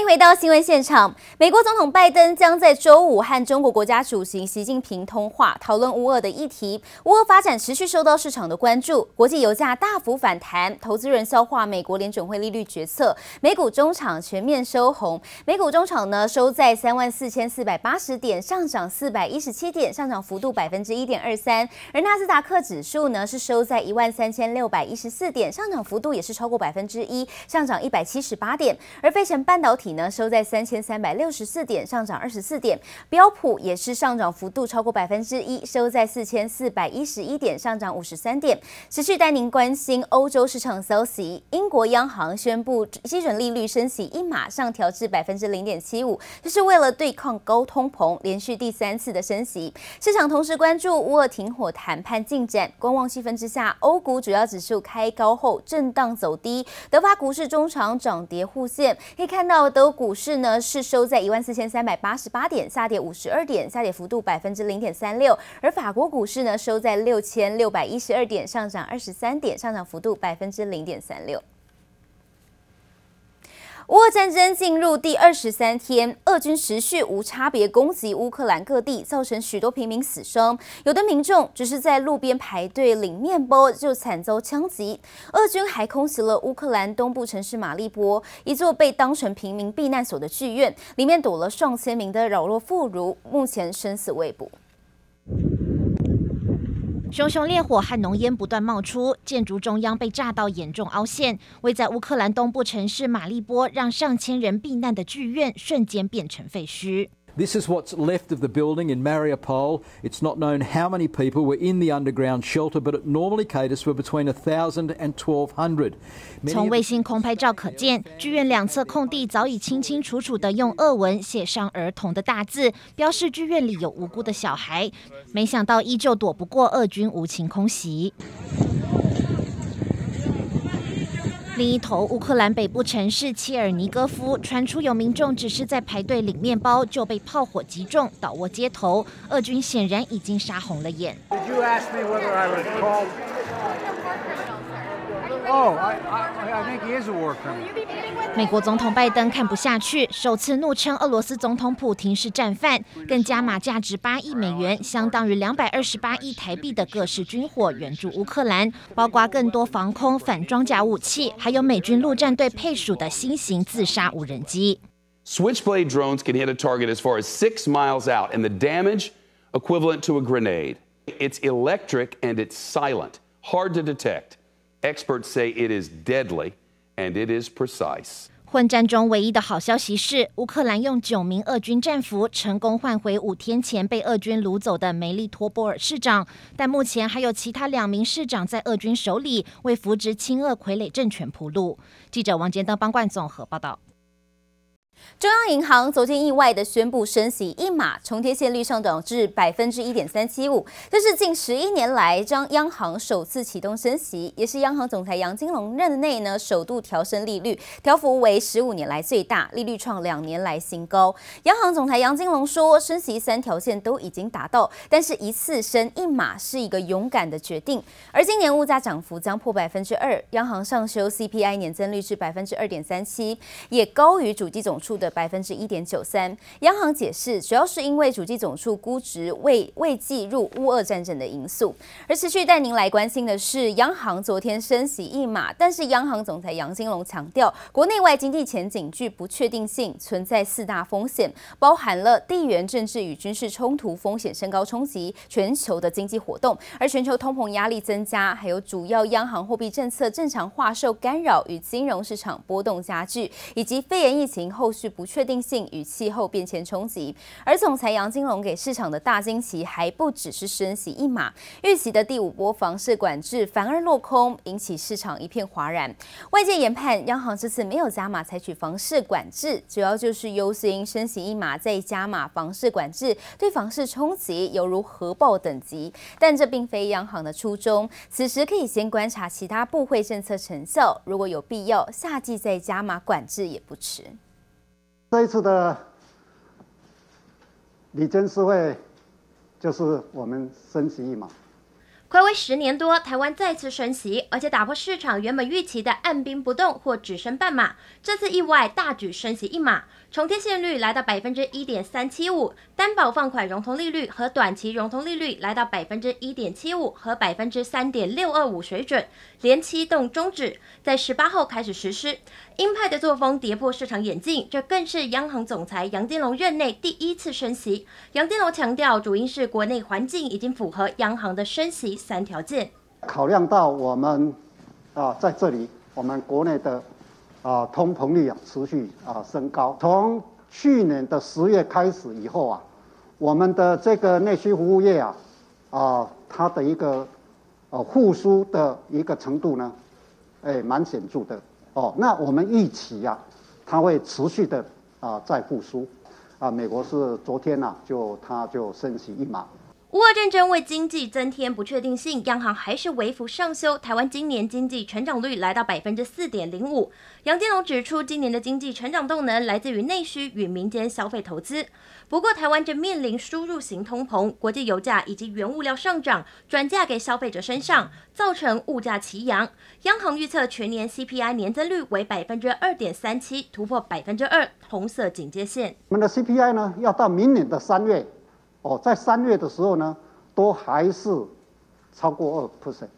迎回到新闻现场。美国总统拜登将在周五和中国国家主席习近平通话，讨论乌俄的议题。乌俄发展持续受到市场的关注，国际油价大幅反弹，投资人消化美国联准会利率决策，美股中场全面收红。美股中场呢收在三万四千四百八十点，上涨四百一十七点，上涨幅度百分之一点二三。而纳斯达克指数呢是收在一万三千六百一十四点，上涨幅度也是超过百分之一，上涨一百七十八点。而费城半导体呢收在三千三百六十四点，上涨二十四点。标普也是上涨幅度超过百分之一，收在四千四百一十一点，上涨五十三点。持续带您关心欧洲市场消息，英国央行宣布基准利率升息一码，上调至百分之零点七五，这是为了对抗高通膨，连续第三次的升息。市场同时关注乌俄停火谈判进展，观望气氛之下，欧股主要指数开高后震荡走低，德法股市中场涨跌互现，可以看到。德股市呢是收在一万四千三百八十八点，下跌五十二点，下跌幅度百分之零点三六。而法国股市呢收在六千六百一十二点，上涨二十三点，上涨幅度百分之零点三六。乌俄战争进入第二十三天，俄军持续无差别攻击乌克兰各地，造成许多平民死伤。有的民众只是在路边排队领面包，就惨遭枪击。俄军还空袭了乌克兰东部城市马利波，一座被当成平民避难所的剧院，里面躲了上千名的扰弱妇孺，目前生死未卜。熊熊烈火和浓烟不断冒出，建筑中央被炸到严重凹陷。位在乌克兰东部城市马利波，让上千人避难的剧院瞬间变成废墟。This is what's left of the building in Mariupol. It's not known how many people were in the underground shelter, but it normally caters for between 1,000 and 1,200. 从卫星空拍照可见，剧院两侧空地早已清清楚楚地用俄文写上儿童的大字，标示剧院里有无辜的小孩。没想到依旧躲不过俄军无情空袭。 另一头，乌克兰北部城市切尔尼戈夫传出有民众只是在排队领面包，就被炮火击中，倒卧街头。俄军显然已经杀红了眼。美国总统拜登看不下去，首次怒称俄罗斯总统普廷是战犯，更加码价值八亿美元，相当于两百二十八亿台币的各式军火援助乌克兰，包括更多防空反装甲武器，还有美军陆战队配属的新型自杀无人机。Switchblade drones can hit a target as far as six miles out, and the damage equivalent to a grenade. It's electric and it's silent, hard to detect. Experts say it is deadly and it is precise. 混战中唯一的好消息是，乌克兰用九名俄军战俘成功换回五天前被俄军掳走的梅利托波尔市长，但目前还有其他两名市长在俄军手里，为扶植亲俄傀儡政权铺路。记者王建登、邦冠综合报道。中央银行昨天意外的宣布升息一码，重贴现率上涨至百分之一点三七五，这是近十一年来将央行首次启动升息，也是央行总裁杨金龙任内呢首度调升利率，调幅为十五年来最大，利率创两年来新高。央行总裁杨金龙说，升息三条线都已经达到，但是一次升一码是一个勇敢的决定。而今年物价涨幅将破百分之二，央行上修 CPI 年增率至百分之二点三七，也高于主机总处的百分之一点九三，央行解释主要是因为主机总数估值未未计入乌俄战争的因素。而持续带您来关心的是，央行昨天升息一码，但是央行总裁杨金龙强调，国内外经济前景具不确定性，存在四大风险，包含了地缘政治与军事冲突风险升高冲击全球的经济活动，而全球通膨压力增加，还有主要央行货币政策正常化受干扰与金融市场波动加剧，以及肺炎疫情后续。是不确定性与气候变迁冲击，而总裁杨金龙给市场的大惊喜还不只是升息一码，预期的第五波房市管制反而落空，引起市场一片哗然。外界研判，央行这次没有加码采取房市管制，主要就是忧心升息一码再加码房市管制对房市冲击犹如核爆等级，但这并非央行的初衷。此时可以先观察其他部会政策成效，如果有必要，夏季再加码管制也不迟。这一次的理监事会就是我们升级一码。睽违十年多，台湾再次升息，而且打破市场原本预期的按兵不动或只升半码。这次意外大举升息一码，重贴现率来到百分之一点三七五，担保放款融通利率和短期融通利率来到百分之一点七五和百分之三点六二五水准，连期动终止，在十八号开始实施。鹰派的作风跌破市场眼镜，这更是央行总裁杨金龙任内第一次升息。杨金龙强调，主因是国内环境已经符合央行的升息三条件。考量到我们啊，在这里我们国内的啊通膨率啊持续啊升高，从去年的十月开始以后啊，我们的这个内需服务业啊啊它的一个呃复苏的一个程度呢，哎蛮显著的。哦，那我们预期呀、啊，它会持续的啊再复苏，啊，美国是昨天呢、啊、就它就升息一码。乌俄战争为经济增添不确定性，央行还是微幅上修台湾今年经济成长率来到百分之四点零五。杨金龙指出，今年的经济成长动能来自于内需与民间消费投资。不过，台湾正面临输入型通膨，国际油价以及原物料上涨转嫁给消费者身上，造成物价齐扬。央行预测全年 CPI 年增率为百分之二点三七，突破百分之二红色警戒线。我们的 CPI 呢，要到明年的三月。哦，在三月的时候呢，都还是超过二 percent，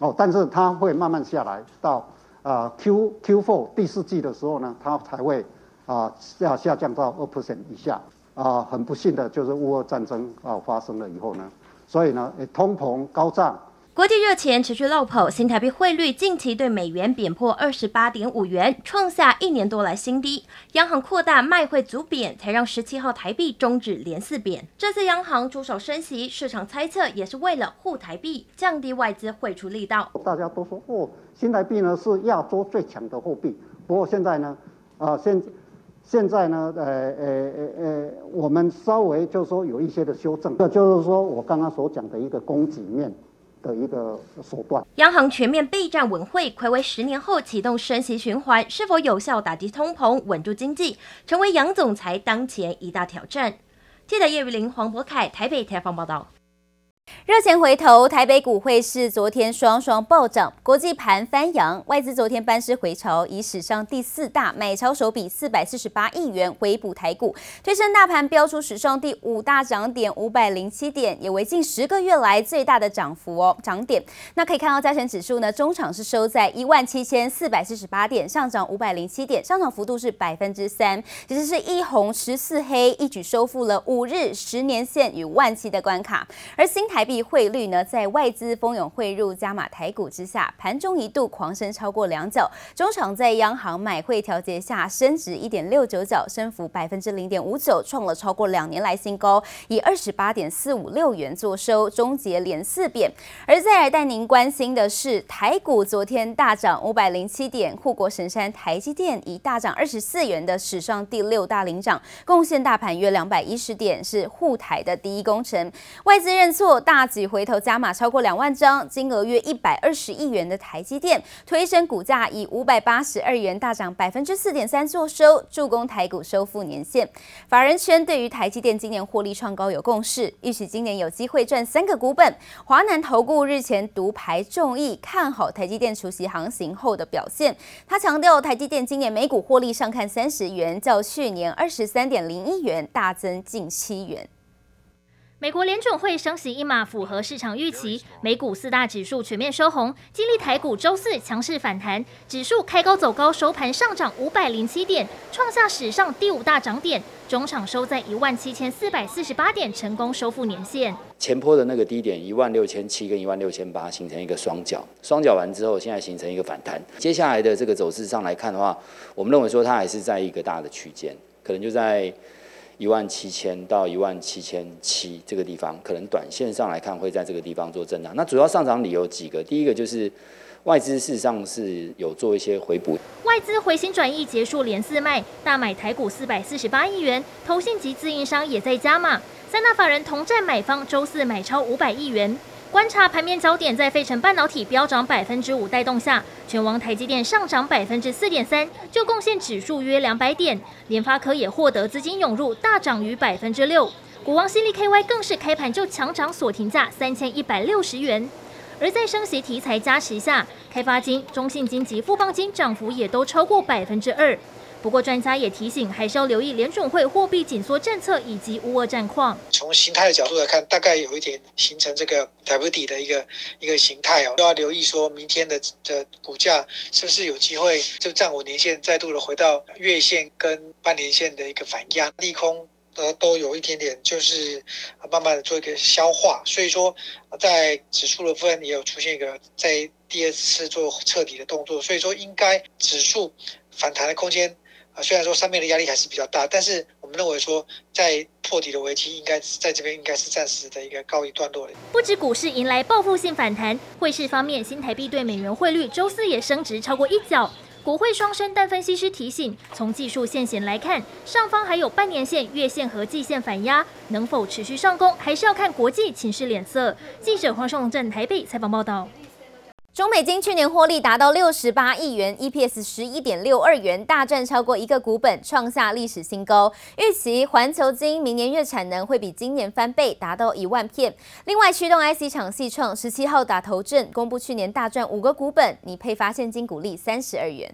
哦，但是它会慢慢下来，到啊 Q Q four 第四季的时候呢，它才会啊下下降到二 percent 以下。啊，很不幸的就是乌俄战争啊发生了以后呢，所以呢，通膨高涨。国际热钱持续落跑，新台币汇率近期对美元贬破二十八点五元，创下一年多来新低。央行扩大卖汇阻贬，才让十七号台币终止连四贬。这次央行出手升息，市场猜测也是为了护台币，降低外资汇出力道。大家都说哦，新台币呢是亚洲最强的货币。不过现在呢，啊现现在呢，呃呃呃呃，我们稍微就是说有一些的修正，这就是说我刚刚所讲的一个供给面。的一个手段。央行全面备战稳汇，暌违十年后启动升息循环，是否有效打击通膨、稳住经济，成为杨总裁当前一大挑战。记者叶玉玲、黄博凯台北采访报道。热钱回头，台北股汇市昨天双双暴涨，国际盘翻扬，外资昨天班师回朝，以史上第四大买超手笔四百四十八亿元回补台股，推升大盘标出史上第五大涨点五百零七点，也为近十个月来最大的涨幅哦涨点。那可以看到加权指数呢，中场是收在一万七千四百四十八点，上涨五百零七点，上涨幅度是百分之三，其实是一红十四黑，一举收复了五日十年线与万七的关卡，而新台。台币汇率呢，在外资蜂拥汇入加码台股之下，盘中一度狂升超过两角，中场在央行买汇调节下升值一点六九角，升幅百分之零点五九，创了超过两年来新高，以二十八点四五六元作收，终结连四贬。而再来带您关心的是，台股昨天大涨五百零七点，护国神山台积电以大涨二十四元的史上第六大领涨，贡献大盘约两百一十点，是护台的第一功臣。外资认错。大举回头加码超过两万张，金额约一百二十亿元的台积电，推升股价以五百八十二元大涨百分之四点三作收，助攻台股收复年线。法人圈对于台积电今年获利创高有共识，预期今年有机会赚三个股本。华南投顾日前独排众议，看好台积电除息行情后的表现。他强调，台积电今年每股获利上看三十元，较去年二十三点零一元大增近七元。美国联准会升息一码，符合市场预期。美股四大指数全面收红，激励台股周四强势反弹，指数开高走高，收盘上涨五百零七点，创下史上第五大涨点。中场收在一万七千四百四十八点，成功收复年线。前坡的那个低点一万六千七跟一万六千八形成一个双脚，双脚完之后，现在形成一个反弹。接下来的这个走势上来看的话，我们认为说它还是在一个大的区间，可能就在。一万七千到一万七千七这个地方，可能短线上来看会在这个地方做震荡。那主要上涨理由几个，第一个就是外资事实上是有做一些回补。外资回心转意，结束连四卖，大买台股四百四十八亿元，投信及自营商也在加码，三大法人同占买方，周四买超五百亿元。观察盘面焦点，在费城半导体飙涨百分之五带动下，权王台积电上涨百分之四点三，就贡献指数约两百点。联发科也获得资金涌入，大涨逾百分之六。股王新力 KY 更是开盘就强涨锁停价三千一百六十元。而在升息题材加持下，开发金、中信金及富邦金涨幅也都超过百分之二。不过，专家也提醒，还是要留意联准会货币紧缩政策以及乌俄战况。从形态的角度来看，大概有一点形成这个 W 底的一个一个形态哦，都要留意说明天的的股价是不是有机会就站稳年线，再度的回到月线跟半年线的一个反压，利空呃都有一点点就是慢慢的做一个消化。所以说，在指数的部分也有出现一个在第二次做彻底的动作，所以说应该指数反弹的空间。啊，虽然说上面的压力还是比较大，但是我们认为说，在破底的危机应该在这边应该是暂时的一个告一段落了。不止股市迎来报复性反弹，汇市方面，新台币对美元汇率周四也升值超过一角，国汇双升。但分析师提醒，从技术线型来看，上方还有半年线、月线和季线反压，能否持续上攻，还是要看国际情势脸色。记者黄胜龙镇台北采访报道。中美金去年获利达到六十八亿元，EPS 十一点六二元，大赚超过一个股本，创下历史新高。预期环球金明年月产能会比今年翻倍，达到一万片。另外，驱动 IC 厂系创十七号打头阵，公布去年大赚五个股本，拟配发现金股利三十二元。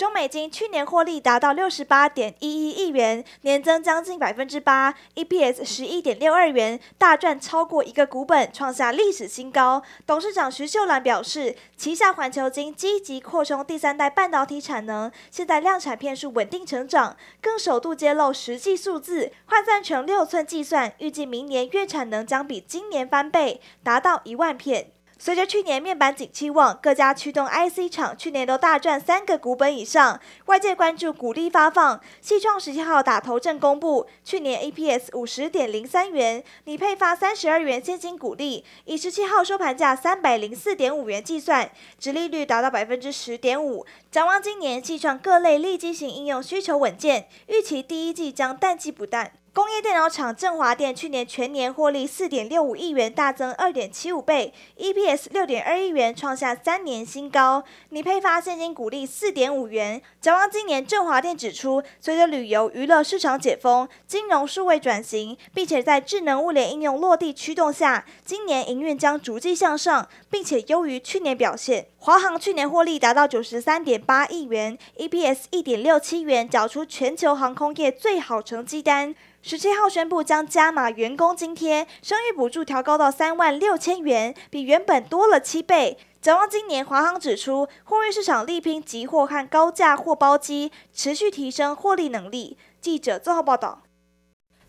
中美金去年获利达到六十八点一一亿元，年增将近百分之八，EPS 十一点六二元，大赚超过一个股本，创下历史新高。董事长徐秀兰表示，旗下环球金积极扩充第三代半导体产能，现在量产片数稳定成长，更首度揭露实际数字，换算成六寸计算，预计明年月产能将比今年翻倍，达到一万片。随着去年面板景气旺，各家驱动 IC 厂去年都大赚三个股本以上，外界关注股利发放。矽创十七号打头阵公布，去年 EPS 五十点零三元，拟配发三十二元现金股利，以十七号收盘价三百零四点五元计算，殖利率达到百分之十点五。展望今年，矽创各类利基型应用需求稳健，预期第一季将淡季不淡。工业电脑厂振华电去年全年获利四点六五亿元，大增二点七五倍，EPS 六点二亿元，创下三年新高。拟配发现金股利四点五元。展望今年，振华电指出，随着旅游娱乐市场解封，金融数位转型，并且在智能物联应用落地驱动下，今年营运将逐季向上，并且优于去年表现。华航去年获利达到九十三点八亿元，EPS 一点六七元，缴出全球航空业最好成绩单。十七号宣布将加码员工津贴，生育补助调高到三万六千元，比原本多了七倍。展望今年，华航指出，货运市场力拼集货和高价货包机，持续提升获利能力。记者综合报道。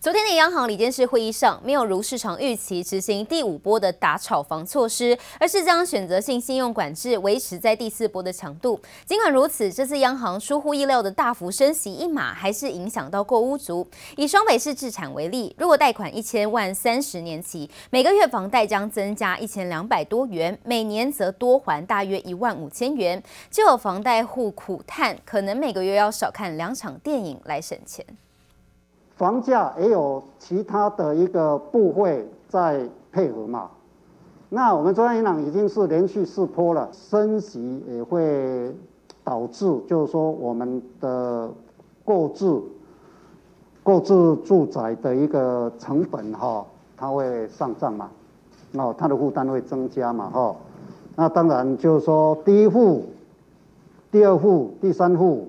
昨天的央行理监事会议上，没有如市场预期执行第五波的打炒房措施，而是将选择性信用管制维持在第四波的强度。尽管如此，这次央行出乎意料的大幅升息一码，还是影响到购屋族。以双北市置产为例，如果贷款一千万三十年期，每个月房贷将增加一千两百多元，每年则多还大约一万五千元。就有房贷户苦叹，可能每个月要少看两场电影来省钱。房价也有其他的一个部会在配合嘛，那我们中央银行已经是连续四波了，升息也会导致，就是说我们的购置购置住宅的一个成本哈，它会上涨嘛，那它的负担会增加嘛哈，那当然就是说第一户、第二户、第三户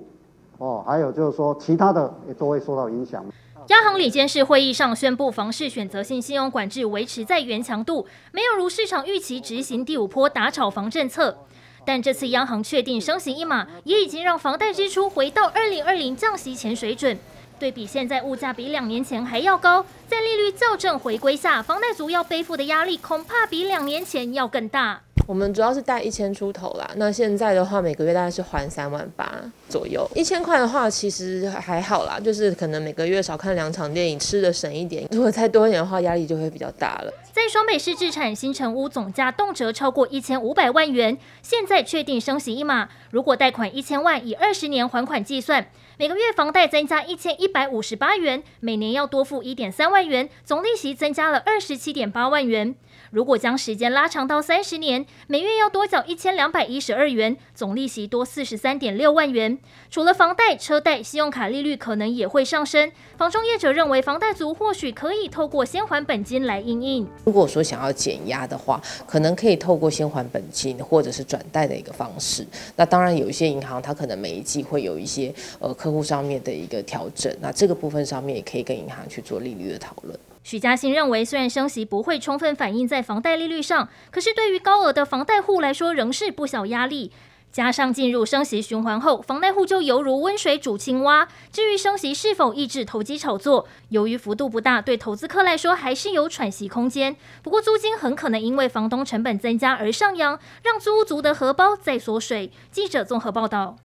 哦，还有就是说其他的也都会受到影响。央行理监事会议上宣布，房市选择性信用管制维持在原强度，没有如市场预期执行第五波打炒房政策。但这次央行确定升息一码，也已经让房贷支出回到二零二零降息前水准。对比现在物价比两年前还要高，在利率校正回归下，房贷族要背负的压力恐怕比两年前要更大。我们主要是贷一千出头啦，那现在的话每个月大概是还三万八左右。一千块的话其实还好啦，就是可能每个月少看两场电影，吃的省一点。如果再多一点的话，压力就会比较大了。在双北市置产新成屋总价动辄超过一千五百万元，现在确定升息一码，如果贷款一千万，以二十年还款计算，每个月房贷增加一千一百五十八元，每年要多付一点三万元，总利息增加了二十七点八万元。如果将时间拉长到三十年，每月要多缴一千两百一十二元，总利息多四十三点六万元。除了房贷、车贷、信用卡利率可能也会上升，房仲业者认为，房贷族或许可以透过先还本金来应应。如果说想要减压的话，可能可以透过先还本金或者是转贷的一个方式。那当然有一些银行，它可能每一季会有一些呃客户上面的一个调整，那这个部分上面也可以跟银行去做利率的讨论。许嘉欣认为，虽然升息不会充分反映在房贷利率上，可是对于高额的房贷户来说，仍是不小压力。加上进入升息循环后，房贷户就犹如温水煮青蛙。至于升息是否抑制投机炒作，由于幅度不大，对投资客来说还是有喘息空间。不过，租金很可能因为房东成本增加而上扬，让租屋族的荷包在缩水。记者综合报道。